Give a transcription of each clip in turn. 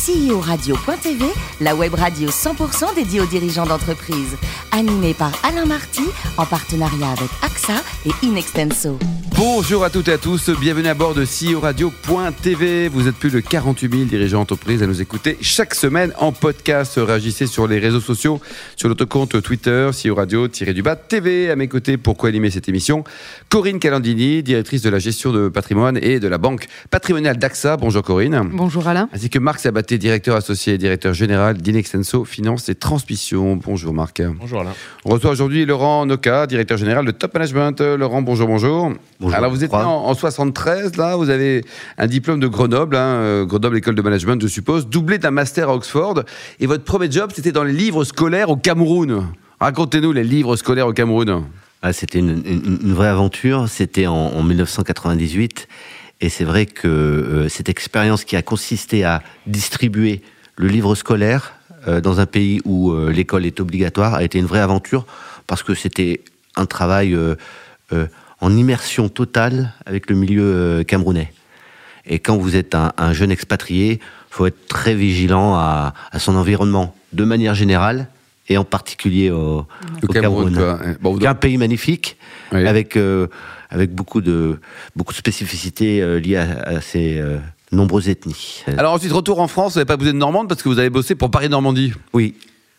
CEO-radio.tv, la web radio 100% dédiée aux dirigeants d'entreprise. Animée par Alain Marty, en partenariat avec AXA et Inextenso. Bonjour à toutes et à tous, bienvenue à bord de CEO Radio.tv. Vous êtes plus de 48 000 dirigeants d'entreprise à nous écouter chaque semaine en podcast. Réagissez sur les réseaux sociaux, sur notre compte Twitter, CEO Radio-du-bas TV. À mes côtés pour co-animer cette émission, Corinne Calandini, directrice de la gestion de patrimoine et de la banque patrimoniale d'AXA. Bonjour Corinne. Bonjour Alain. Ainsi que Marc Sabaté, directeur associé et directeur général d'Inextenso Finance et Transmission. Bonjour Marc. Bonjour Alain. On reçoit aujourd'hui Laurent Noca, directeur général de Top Management. Laurent, bonjour, bonjour. Bonjour. Alors vous êtes né en, en 73, là, vous avez un diplôme de Grenoble, hein, euh, Grenoble École de Management, je suppose, doublé d'un master à Oxford. Et votre premier job, c'était dans les livres scolaires au Cameroun. Racontez-nous les livres scolaires au Cameroun. Ah, c'était une, une- une vraie aventure. C'était en, en 1998. Et c'est vrai que euh, cette expérience qui a consisté à distribuer le livre scolaire euh, dans un pays où euh, l'école est obligatoire a été une vraie aventure parce que c'était un travail en immersion totale avec le milieu camerounais. Et quand vous êtes un, un jeune expatrié, faut être très vigilant à, à son environnement, de manière générale, et en particulier au, Cameroun, Cameroun. Bon, qui est un pays magnifique, Oui. avec, euh, avec beaucoup, de, beaucoup de spécificités euh, liées à, à ces euh, nombreuses ethnies. Alors ensuite, retour en France, vous n'avez pas bougé de Normande parce que vous avez bossé pour Paris-Normandie. oui,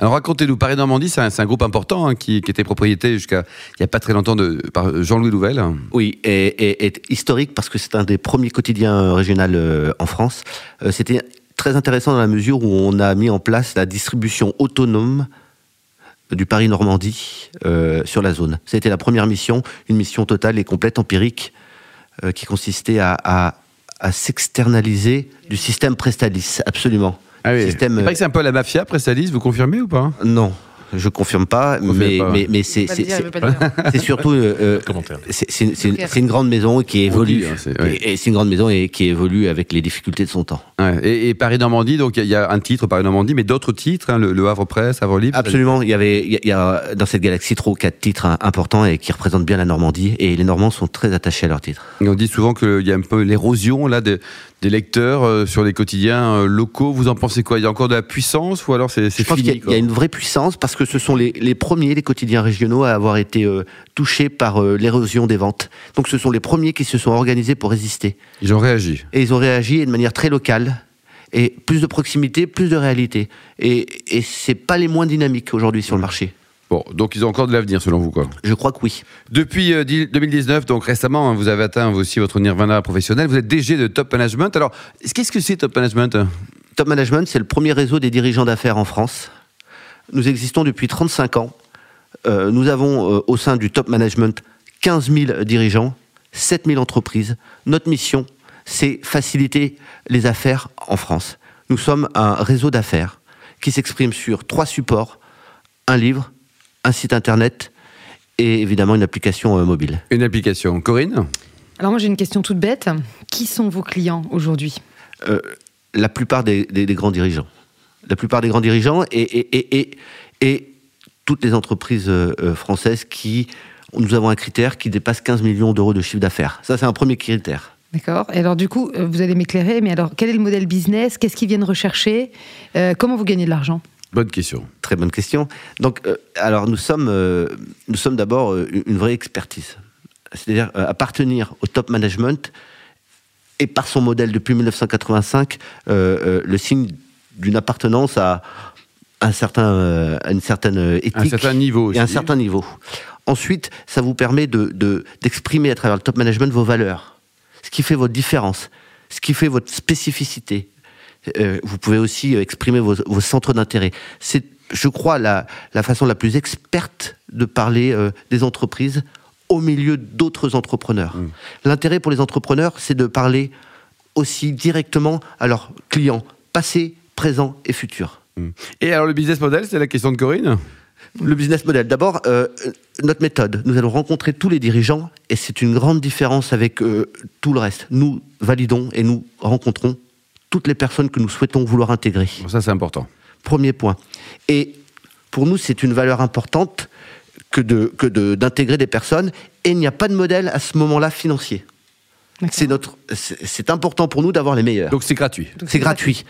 Alors racontez-nous, Paris-Normandie, c'est un, groupe important hein, qui, qui était propriété jusqu'à il n'y a pas très longtemps de, par Jean-Louis Louvel. Oui, et, et- et historique parce que c'est un des premiers quotidiens euh, régionaux euh, en France. Euh, C'était très intéressant dans la mesure où on a mis en place la distribution autonome du Paris-Normandie euh, sur la zone. C'était la première mission, une mission totale et complète empirique euh, qui consistait à, à- à s'externaliser du système Prestalis, absolument. Ah oui. Système, C'est vrai que c'est un peu la mafia, Prestalis, vous confirmez ou pas? Non, je confirme pas, Confirme mais, pas. mais, mais c'est surtout euh, c'est une, grande maison qui évolue dit, hein, c'est- ouais. et, et c'est une grande maison et qui évolue avec les difficultés de son temps. Ouais, Et, et Paris-Normandie, donc il y a- il y, a un titre Paris-Normandie, mais d'autres titres, hein, le, le Havre Presse, Havre Libre. Absolument, il y avait il y a- il y a dans cette galaxie trop quatre titres hein, importants et qui représentent bien la Normandie et les Normands sont très attachés à leurs titres. Et on dit souvent qu'il y a un peu l'érosion là des, des lecteurs euh, sur les quotidiens euh, locaux. Vous en pensez quoi? Il y a encore de la puissance ou alors c'est c'est Je pense qu'il fini il y a une vraie puissance parce que ce sont les, les premiers, les quotidiens régionaux à avoir été euh, touchés par euh, l'érosion des ventes. Donc ce sont les premiers qui se sont organisés pour résister. Ils ont réagi. Et ils ont réagi de manière très locale. Et plus de proximité, plus de réalité. Et, et c'est pas les moins dynamiques aujourd'hui sur le marché. Bon, donc ils ont encore de l'avenir selon vous quoi? Je crois que oui. Depuis euh, dix- 2019, donc récemment, hein, vous avez atteint vous aussi votre nirvana professionnel. Vous êtes DG de Top Management. Alors, qu'est-ce que c'est Top Management? Top Management, c'est le premier réseau des dirigeants d'affaires en France. Nous existons depuis 35 ans. Euh, nous avons euh, au sein du Top Management 15 000 dirigeants, 7 000 entreprises. Notre mission, c'est faciliter les affaires en France. Nous sommes un réseau d'affaires qui s'exprime sur trois supports un livre, un site internet et évidemment une application euh, mobile. Une application. Corinne Alors moi j'ai une question toute bête. Qui sont vos clients aujourd'hui? Euh, la plupart des, des- des grands dirigeants. La plupart des grands dirigeants et, et, et, et, et toutes les entreprises euh, euh, françaises qui. Nous avons un critère qui dépasse 15 millions d'euros de chiffre d'affaires. Ça, c'est un premier critère. D'accord. Et alors du coup, euh, vous allez m'éclairer, mais alors quel est le modèle business? Qu'est-ce qu'ils viennent rechercher? Euh, Comment vous gagnez de l'argent? Bonne question. Très bonne question. Donc, euh, alors, nous sommes, euh, nous sommes d'abord euh, une vraie expertise. C'est-à-dire euh, appartenir au top management et par son modèle depuis 1985, euh, euh, le signe d'une appartenance à, un certain, euh, à une certaine euh, éthique. Un certain niveau Et un aussi. certain niveau. Ensuite, ça vous permet de- de- d'exprimer à travers le top management vos valeurs, ce qui fait votre différence, ce qui fait votre spécificité. Euh, vous pouvez aussi exprimer vos, vos centres d'intérêt. C'est, je crois, la, la façon la plus experte de parler euh, des entreprises au milieu d'autres entrepreneurs. Mmh. L'intérêt pour les entrepreneurs, c'est de parler aussi directement à leurs clients, passé, présent et futur. Et alors le business model, c'est la question de Corinne? Le business model. D'abord, euh, notre méthode. Nous allons rencontrer tous les dirigeants et c'est une grande différence avec euh, tout le reste. Nous validons et nous rencontrons toutes les personnes que nous souhaitons vouloir intégrer. Bon, Ça, c'est important. Premier point. Et pour nous, c'est une valeur importante que de que de- d'intégrer des personnes et il n'y a pas de modèle à ce moment-là financier. C'est notre c'est important pour nous d'avoir les meilleurs. Donc c'est gratuit. C'est gratuit.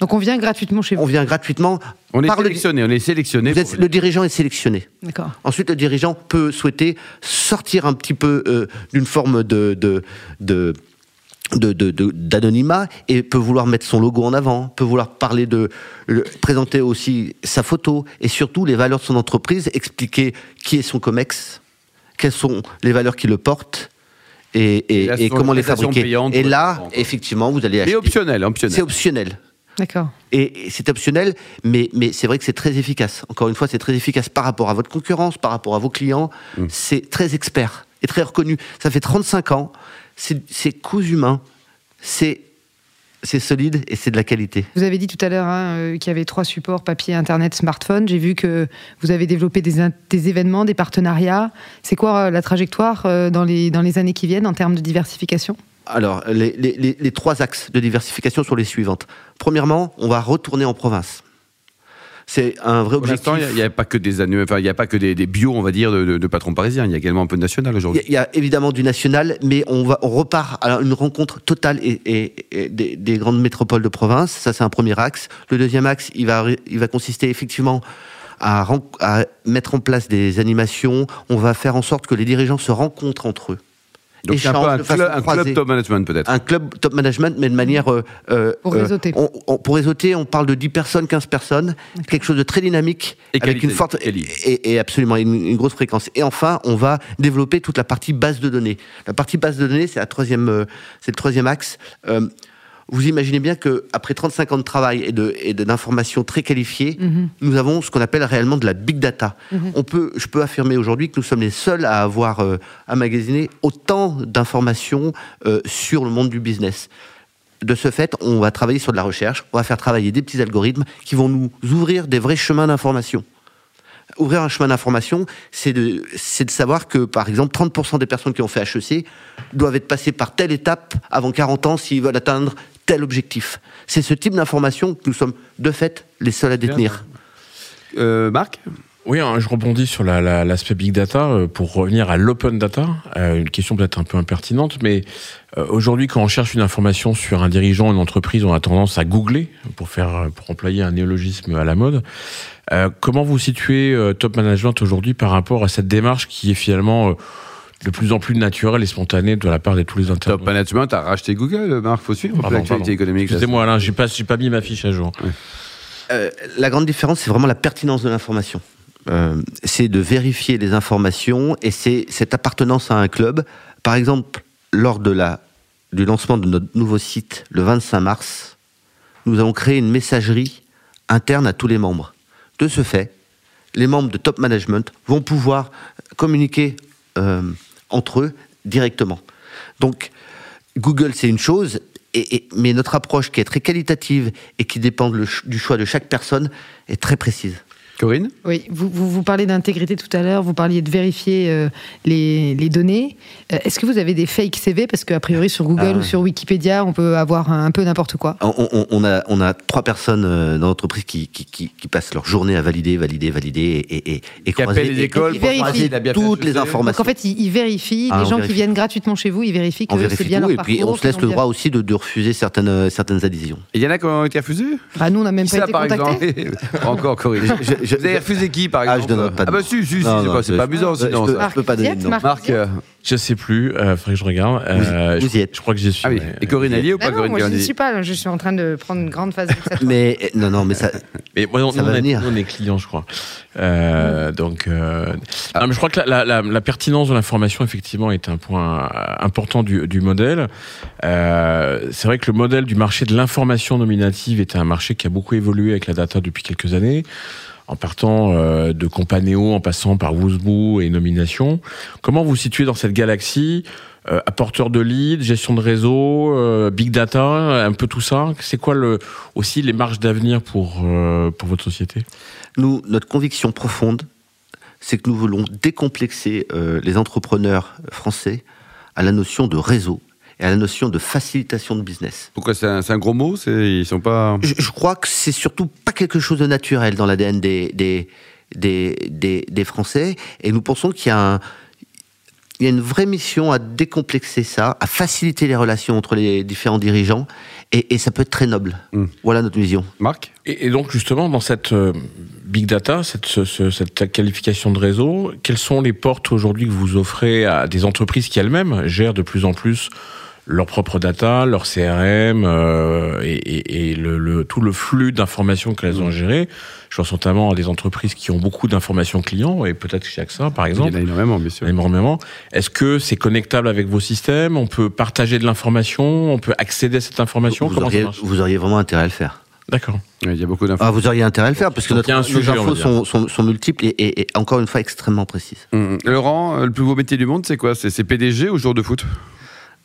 Donc on vient gratuitement chez vous. On vient gratuitement. On est par le- sélectionné, on est sélectionné. Vous êtes- le dirigeant est sélectionné. D'accord. Ensuite, le dirigeant peut souhaiter sortir un petit peu euh, d'une forme de, de, de de- de- de- d'anonymat et peut vouloir mettre son logo en avant, peut vouloir parler de le- présenter aussi sa photo et surtout les valeurs de son entreprise, expliquer qui est son comex, quelles sont les valeurs qui le portent et, et- Et la et comment les fabriquer. payante Et là, effectivement, vous allez acheter. optionnel, optionnel. C'est optionnel. D'accord. Et et c'est optionnel, mais, mais c'est vrai que c'est très efficace. Encore une fois, c'est très efficace par rapport à votre concurrence, par rapport à vos clients. Mm. C'est très expert et très reconnu. Ça fait 35 ans. C'est c'est coûts humains. C'est c'est solide et c'est de la qualité. Vous avez dit tout à l'heure hein, euh, qu'il y avait trois supports, papier, internet, smartphone. J'ai vu que vous avez développé des, des événements, des partenariats. C'est quoi euh, la trajectoire euh, dans, les, dans les années qui viennent en termes de diversification? Alors, les, les- les- les trois axes de diversification sont les suivantes. Premièrement, on va retourner en province. C'est un vrai Pour l'instant, objectif. il n'y a, pas que des annuels, enfin, il n'y a pas que des, des bio, on va dire, de, de- de patrons parisiens. Il y a également un peu de national aujourd'hui. il y a évidemment du national, mais on, va, on repart à une rencontre totale et, et- et des, des grandes métropoles de province. Ça, c'est un premier axe. Le deuxième axe, il va, il va consister effectivement à mettre en place des animations. On va faire en sorte que les dirigeants se rencontrent entre eux. Donc c'est un peu un, club, un croisée. club top management peut-être. Un club top management, mais de manière. euh, euh, Pour euh, réseauter. on- on- pour réseauter, on parle de 10 personnes, 15 personnes, quelque chose de très dynamique, Et avec qualité- une forte. Et, et absolument, une, une grosse fréquence. Et enfin, on va développer toute la partie base de données. La partie base de données, c'est la troisième, euh, c'est le troisième axe. Vous imaginez bien que après 35 ans de travail et de et d'informations très qualifiées, nous avons ce qu'on appelle réellement de la big data. On peut, je peux affirmer aujourd'hui que nous sommes les seuls à avoir euh, amagasiné autant d'informations euh, sur le monde du business. De ce fait, on va travailler sur de la recherche, on va faire travailler des petits algorithmes qui vont nous ouvrir des vrais chemins d'information. Ouvrir un chemin d'information, c'est de, c'est de savoir que, par exemple, 30% des personnes qui ont fait HEC doivent être passées par telle étape avant 40 ans s'ils veulent atteindre tel objectif. C'est ce type d'information que nous sommes, de fait, les seuls à détenir. Euh, Marc Oui, hein, je rebondis sur la- la- l'aspect big data euh, pour revenir à l'open data. Euh, une question peut-être un peu impertinente, mais euh, aujourd'hui, quand on cherche une information sur un dirigeant, une entreprise, on a tendance à googler pour faire, pour employer un néologisme à la mode. Euh, comment vous situez euh, top management aujourd'hui par rapport à cette démarche qui est finalement euh, de plus en plus naturelle et spontanée de la part de tous les Top internautes management a racheté Google, Marc, faut suivre l'actualité économique. Excusez-moi Alain, j'ai pas, j'ai pas mis ma fiche à jour. Euh, la grande différence, c'est vraiment la pertinence de l'information. Euh, c'est de vérifier les informations et c'est cette appartenance à un club. Par exemple, lors de la, du lancement de notre nouveau site le 25 mars, nous avons créé une messagerie interne à tous les membres. De ce fait, les membres de top management vont pouvoir communiquer euh, entre eux directement. Donc, Google, c'est une chose, mais notre approche qui est très qualitative et qui dépend du choix de chaque personne est très précise. Corinne Oui, vous, vous, vous parlez d'intégrité tout à l'heure, vous parliez de vérifier euh, les, les données. Euh, Est-ce que vous avez des fake CV Parce qu'a priori, sur Google Ah. ou sur Wikipédia, on peut avoir un, un peu n'importe quoi. On, on- on a, on a trois personnes euh, dans l'entreprise qui, qui, qui- qui passent leur journée à valider, valider, valider et, et, et, croiser- les et- écoles et pour vérifie croiser, toutes les informations. Donc en fait, ils, ils vérifient, Ah, les gens qui viennent gratuitement chez vous, ils vérifient que on c'est vérifie bien leur et puis on se laisse le droit aussi de, de refuser certaines, certaines adhésions. Et il y en a qui ont été refusés? Bah, nous, on n'a même Qui pas ça, été contactés. Encore, Corinne. Je- Vous avez refusé qui, par Ah, exemple je donnerai pas de Ah, bah nom. si, si, si, Non, c'est non, pas- c'est je- pas amusant, je- sinon. je- ça. je peux pas donner de nom. Marc Marc, euh, Je sais plus, euh, faudrait que je regarde. Euh, vous je, y êtes. je crois que j'y suis. ah oui. Et Corinne Allier ou Bah pas non, Corinne moi je n'y Garnier suis pas, je suis en train de prendre une grande phase de Mais euh, non, non, mais ça, Mais moi, on, Ça on va est, venir. on est clients, je crois. Euh, donc, euh, non, mais je crois que la, la- la- la pertinence de l'information, effectivement, est un point euh, important du, du modèle. Euh, c'est vrai que le modèle du marché de l'information nominative est un marché qui a beaucoup évolué avec la data depuis quelques années. En partant euh, de Companeo, en passant par Woozmoo et Nomination. Comment vous situez dans cette galaxie euh, apporteur de leads, gestion de réseau, euh, big data, un peu tout ça? C'est quoi aussi les marges d'avenir pour, euh, pour votre société? Nous, notre conviction profonde, c'est que nous voulons décomplexer euh, les entrepreneurs français à la notion de réseau et à la notion de facilitation de business. Pourquoi c'est un, gros mot Ils sont pas. Je, je crois que c'est surtout pas quelque chose de naturel dans l'ADN des, des, des, des, des Français, et nous pensons qu'il y a un, il y a une vraie mission à décomplexer ça, à faciliter les relations entre les différents dirigeants, et, et ça peut être très noble. Mm. Voilà notre vision. Marc Et, et donc justement, dans cette euh, big data, cette, ce- ce- cette qualification de réseau, quelles sont les portes aujourd'hui que vous offrez à des entreprises qui elles-mêmes gèrent de plus en plus leur propre data, leur CRM euh, et, et- et le, le- tout le flux d'informations qu'elles ont géré Je pense notamment à des entreprises qui ont beaucoup d'informations clients et peut-être chez AXA par Il y exemple. en a énormément, bien sûr. énormément. Est-ce que c'est connectable avec vos systèmes? On peut partager de l'information On peut accéder à cette information? Vous auriez, marche? vous auriez vraiment intérêt à le faire. D'accord. Il y a beaucoup d'infos. Ah, vous auriez intérêt à le faire, parce que notre, nos sujet, va infos sont, sont, sont multiples et, et- et encore une fois extrêmement précises. Hum. Laurent, euh, le plus beau métier du monde, c'est quoi? C'est PDG ou joueur de foot?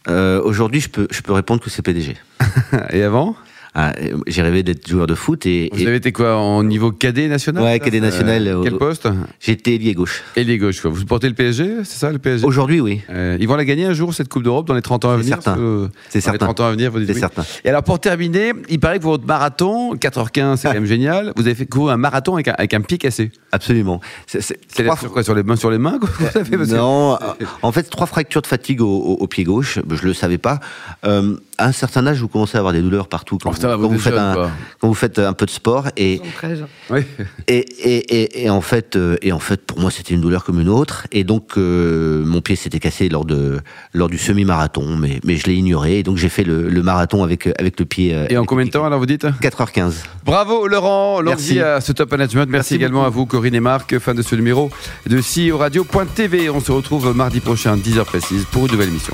Euh, Aujourd'hui, je peux, je peux répondre que c'est PDG. Et avant? Ah, euh, J'ai rêvé d'être joueur de foot et, Vous et avez été quoi En niveau cadet national Ouais, cadet national, Euh, euh, Quel poste j'étais ailier gauche. Ailier gauche. quoi. Vous supportez le PSG C'est ça le PSG Aujourd'hui, oui, Euh, Ils vont la gagner un jour, cette Coupe d'Europe, dans les 30 ans à C'est venir certain. euh, c'est Dans les certain. 30 ans à venir, vous dites C'est oui. certain. Et alors, pour terminer, il paraît que votre marathon, 4h15, c'est quand même génial. Vous avez fait un marathon avec un, avec un pied cassé. Absolument. C'est- trois- sur quoi Sur les mains, sur les mains quoi, vous avez Non, en fait, trois fractures de fatigue au, au- au pied gauche. Je le savais pas. Euh, à un certain âge, vous commencez à avoir des douleurs partout quand, Oh, ça quand vous faites jeune, un, quoi. quand vous faites un peu de sport. Et, 73. Oui. et, et, et, et en fait, euh, et en fait, pour moi, c'était une douleur comme une autre. Et donc, euh, mon pied s'était cassé lors de lors du semi-marathon, mais, mais je l'ai ignoré. Et donc, j'ai fait le, le marathon avec avec le pied. euh, Et en combien de temps alors vous dites? 4h15. Bravo Laurent, Merci. à ce top management. Merci, Merci également beaucoup. à vous Corinne et Marc, fan de ce numéro de CEO Radio.tv. On se retrouve mardi prochain, 10h précise, pour une nouvelle émission.